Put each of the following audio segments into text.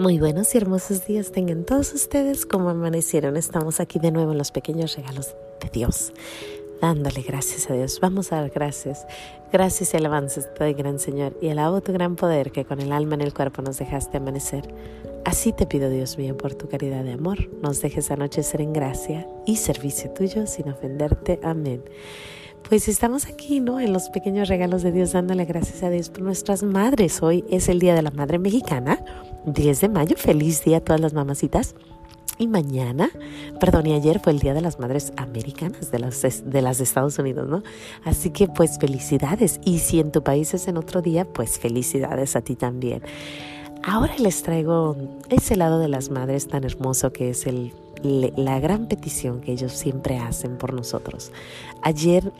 Muy buenos y hermosos días tengan todos ustedes como amanecieron. Estamos aquí de nuevo en los pequeños regalos de Dios, dándole gracias a Dios. Vamos a dar gracias. Gracias y alabanzas te doy, gran Señor, y alabo tu gran poder que con el alma en el cuerpo nos dejaste amanecer. Así te pido, Dios mío, por tu caridad de amor, nos dejes anochecer en gracia y servicio tuyo sin ofenderte. Amén. Pues estamos aquí, ¿no? En los pequeños regalos de Dios, dándole gracias a Dios por nuestras madres. Hoy es el Día de la Madre Mexicana, 10 de mayo. Feliz día a todas las mamacitas. Y mañana, perdón, y ayer fue el Día de las Madres Americanas, de las, de las Estados Unidos, ¿no? Así que pues felicidades. Y si en tu país es en otro día, pues felicidades a ti también. Ahora les traigo ese lado de las madres tan hermoso que es el, la gran petición que ellos siempre hacen por nosotros. Ayer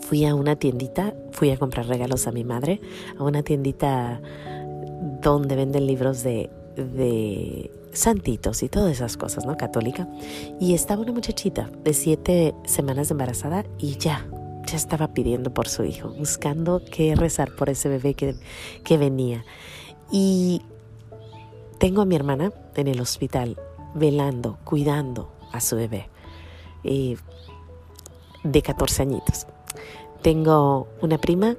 fui a una tiendita, fui a comprar regalos a mi madre, a una tiendita donde venden libros de, santitos y todas esas cosas, ¿no? Católica. Y estaba una muchachita de siete semanas embarazada y ya, ya estaba pidiendo por su hijo, buscando qué rezar por ese bebé que, que venía. Y tengo a mi hermana en el hospital velando, cuidando a su bebé eh, de 14 añitos. Tengo una prima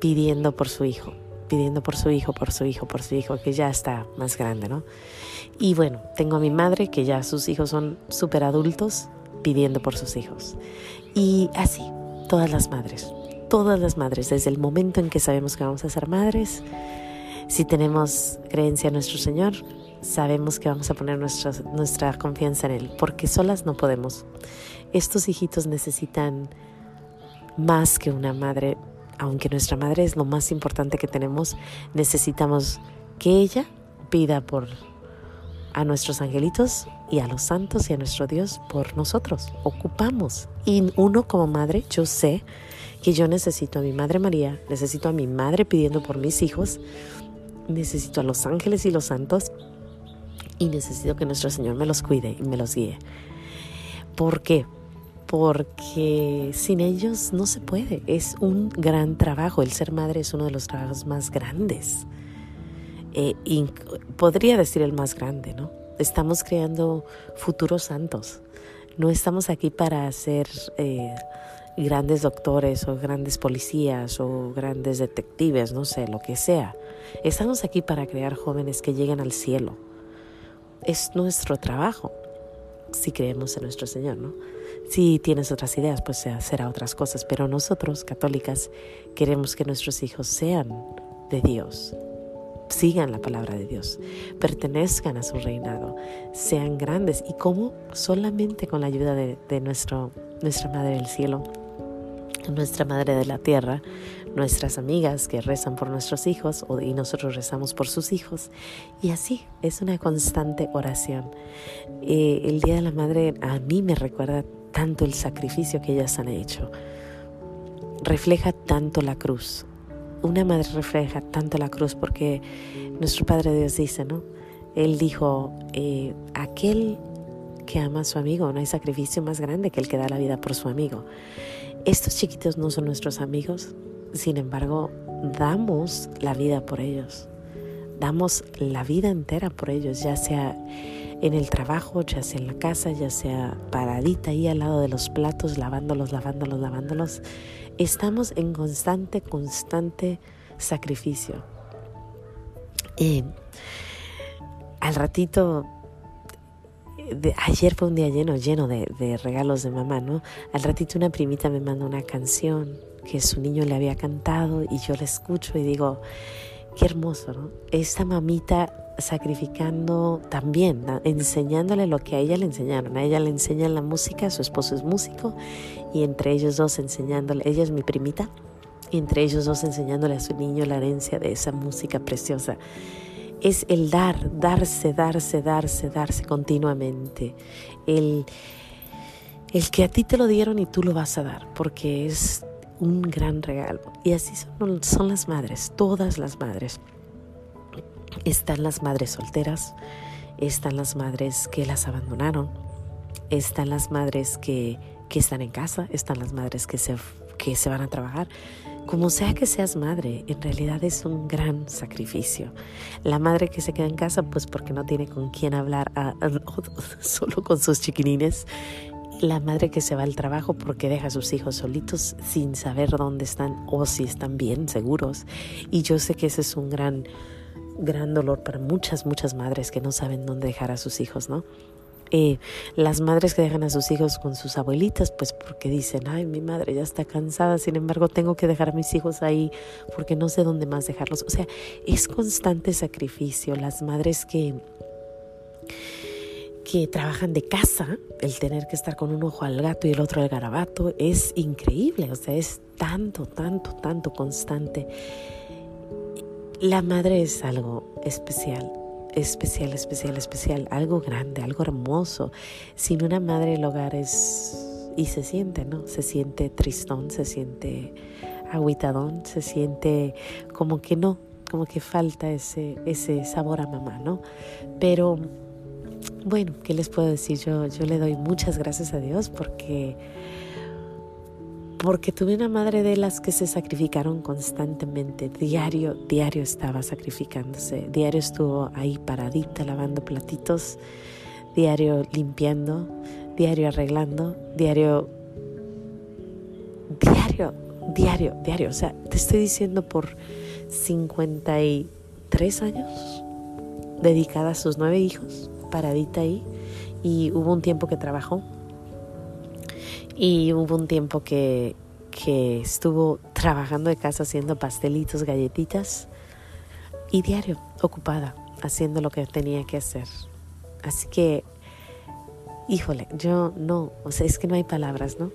pidiendo por su hijo, pidiendo por su hijo, por su hijo, por su hijo, que ya está más grande, ¿no? Y bueno, tengo a mi madre, que ya sus hijos son súper adultos, pidiendo por sus hijos. Y así, todas las madres, todas las madres, desde el momento en que sabemos que vamos a ser madres, si tenemos creencia en nuestro Señor, sabemos que vamos a poner nuestra, nuestra confianza en Él, porque solas no podemos. Estos hijitos necesitan más que una madre, aunque nuestra madre es lo más importante que tenemos, necesitamos que ella pida por a nuestros angelitos y a los santos y a nuestro Dios por nosotros. Ocupamos. Y uno como madre, yo sé que yo necesito a mi Madre María, necesito a mi madre pidiendo por mis hijos, necesito a los ángeles y los santos y necesito que nuestro Señor me los cuide y me los guíe. ¿Por qué? Porque sin ellos no se puede. Es un gran trabajo. El ser madre es uno de los trabajos más grandes. Eh, podría decir el más grande, ¿no? Estamos creando futuros santos. No estamos aquí para ser eh, grandes doctores o grandes policías o grandes detectives, no sé, lo que sea. Estamos aquí para crear jóvenes que lleguen al cielo. Es nuestro trabajo si creemos en nuestro Señor, ¿no? Si tienes otras ideas, pues será otras cosas, pero nosotros, católicas, queremos que nuestros hijos sean de Dios, sigan la palabra de Dios, pertenezcan a su reinado, sean grandes. Y como solamente con la ayuda de, nuestro, nuestra Madre del Cielo, nuestra Madre de la Tierra, nuestras amigas que rezan por nuestros hijos y nosotros rezamos por sus hijos. Y así es una constante oración. Eh, el Día de la Madre a mí me recuerda tanto el sacrificio que ellas han hecho. Refleja tanto la cruz. Una madre refleja tanto la cruz porque nuestro Padre Dios dice, ¿no? Él dijo, eh, aquel que ama a su amigo, no hay sacrificio más grande que el que da la vida por su amigo. Estos chiquitos no son nuestros amigos, sin embargo, damos la vida por ellos. Damos la vida entera por ellos, ya sea en el trabajo, ya sea en la casa, ya sea paradita ahí al lado de los platos, lavándolos, lavándolos, lavándolos. Estamos en constante, constante sacrificio. Y al ratito, ayer fue un día lleno, lleno de, regalos de mamá, ¿no? Al ratito una primita me manda una canción que su niño le había cantado y yo la escucho y digo, qué hermoso, ¿no? Esta mamita sacrificando también, enseñándole lo que a ella le enseñaron. A ella le enseñan la música, su esposo es músico, y entre ellos dos enseñándole, ella es mi primita, y entre ellos dos enseñándole a su niño la herencia de esa música preciosa. Es el dar, darse, darse, darse, darse continuamente. El, el que a ti te lo dieron y tú lo vas a dar, porque es un gran regalo. Y así son, son las madres, todas las madres. Están las madres solteras, están las madres que las abandonaron, están las madres que, que están en casa, están las madres que se, que se van a trabajar, como sea que seas madre, en realidad es un gran sacrificio. La madre que se queda en casa, pues porque no tiene con quién hablar, solo con sus chiquinines. La madre que se va al trabajo porque deja a sus hijos solitos sin saber dónde están o si están bien, seguros. Y yo sé que ese es un gran, gran dolor para muchas, muchas madres que no saben dónde dejar a sus hijos, ¿no? Eh, las madres que dejan a sus hijos con sus abuelitas, pues porque dicen, ay, mi madre ya está cansada, sin embargo tengo que dejar a mis hijos ahí porque no sé dónde más dejarlos. O sea, es constante sacrificio. Las madres que que trabajan de casa, el tener que estar con un ojo al gato y el otro al garabato, es increíble, o sea, es tanto, tanto, tanto constante. La madre es algo especial, especial, especial, especial, algo grande, algo hermoso. Sin una madre el hogar es... Y se siente, ¿no? Se siente tristón, se siente aguitadón, se siente como que no, como que falta ese, ese sabor a mamá, ¿no? Pero bueno, ¿qué les puedo decir? Yo, yo le doy muchas gracias a Dios porque porque tuve una madre de las que se sacrificaron constantemente, diario, diario estaba sacrificándose, diario estuvo ahí paradita lavando platitos, diario limpiando, diario arreglando, diario, diario, diario, diario, o sea, te estoy diciendo por 53 años dedicada a sus nueve hijos, paradita ahí, y hubo un tiempo que trabajó y hubo un tiempo que, que estuvo trabajando de casa haciendo pastelitos, galletitas y diario ocupada haciendo lo que tenía que hacer. Así que, híjole, yo no, o sea, es que no hay palabras, ¿no?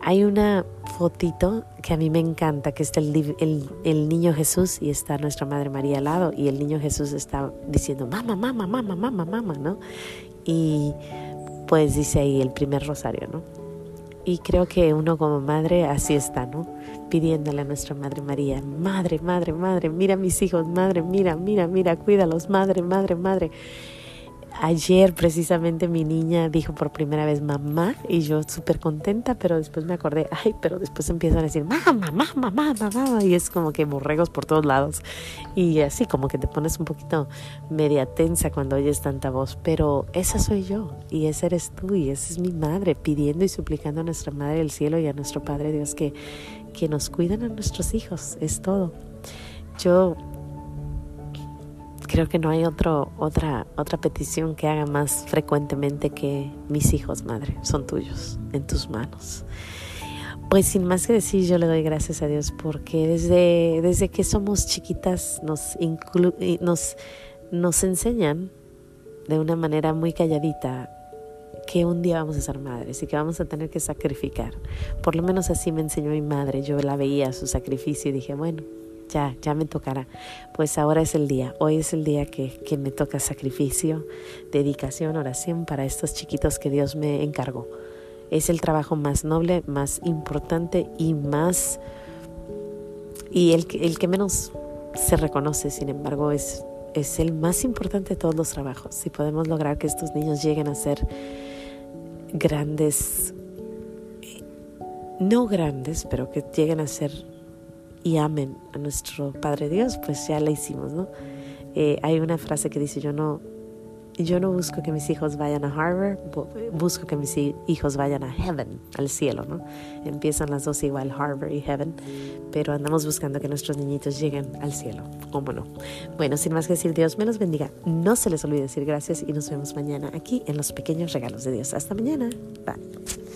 Hay una fotito que a mí me encanta, que está el, el, el, niño Jesús y está nuestra Madre María al lado y el niño Jesús está diciendo, mamá, mamá, mamá, mamá, mamá, ¿no? Y pues dice ahí el primer rosario, ¿no? Y creo que uno como madre así está, ¿no? Pidiéndole a nuestra Madre María, Madre, Madre, Madre, mira a mis hijos, Madre, mira, mira, mira, cuídalos, Madre, Madre, Madre. Ayer precisamente mi niña dijo por primera vez mamá y yo súper contenta, pero después me acordé, ay, pero después empiezan a decir mamá, mamá, mamá, mamá, y es como que borregos por todos lados. Y así como que te pones un poquito media tensa cuando oyes tanta voz, pero esa soy yo y esa eres tú y esa es mi madre pidiendo y suplicando a nuestra Madre del Cielo y a nuestro Padre Dios que, que nos cuiden a nuestros hijos, es todo. Yo creo que no hay otro, otra, otra petición que haga más frecuentemente que mis hijos, madre, son tuyos, en tus manos. Pues sin más que decir, yo le doy gracias a Dios porque desde, desde que somos chiquitas nos, nos, nos enseñan de una manera muy calladita que un día vamos a ser madres y que vamos a tener que sacrificar. Por lo menos así me enseñó mi madre. Yo la veía su sacrificio y dije, bueno, ya, ya me tocará. Pues ahora es el día, hoy es el día que, que me toca sacrificio, dedicación, oración para estos chiquitos que Dios me encargó. Es el trabajo más noble, más importante y más... y el, el que menos se reconoce, sin embargo, es, es el más importante de todos los trabajos. Si podemos lograr que estos niños lleguen a ser grandes, no grandes, pero que lleguen a ser y amen a nuestro Padre Dios, pues ya la hicimos, ¿no? Eh, hay una frase que dice, yo no, yo no busco que mis hijos vayan a Harvard, busco que mis hijos vayan a Heaven, al cielo, ¿no? Empiezan las dos igual, Harvard y Heaven, pero andamos buscando que nuestros niñitos lleguen al cielo, ¿cómo no? Bueno, sin más que decir, Dios me los bendiga. No se les olvide decir gracias y nos vemos mañana aquí en los pequeños regalos de Dios. Hasta mañana. Bye.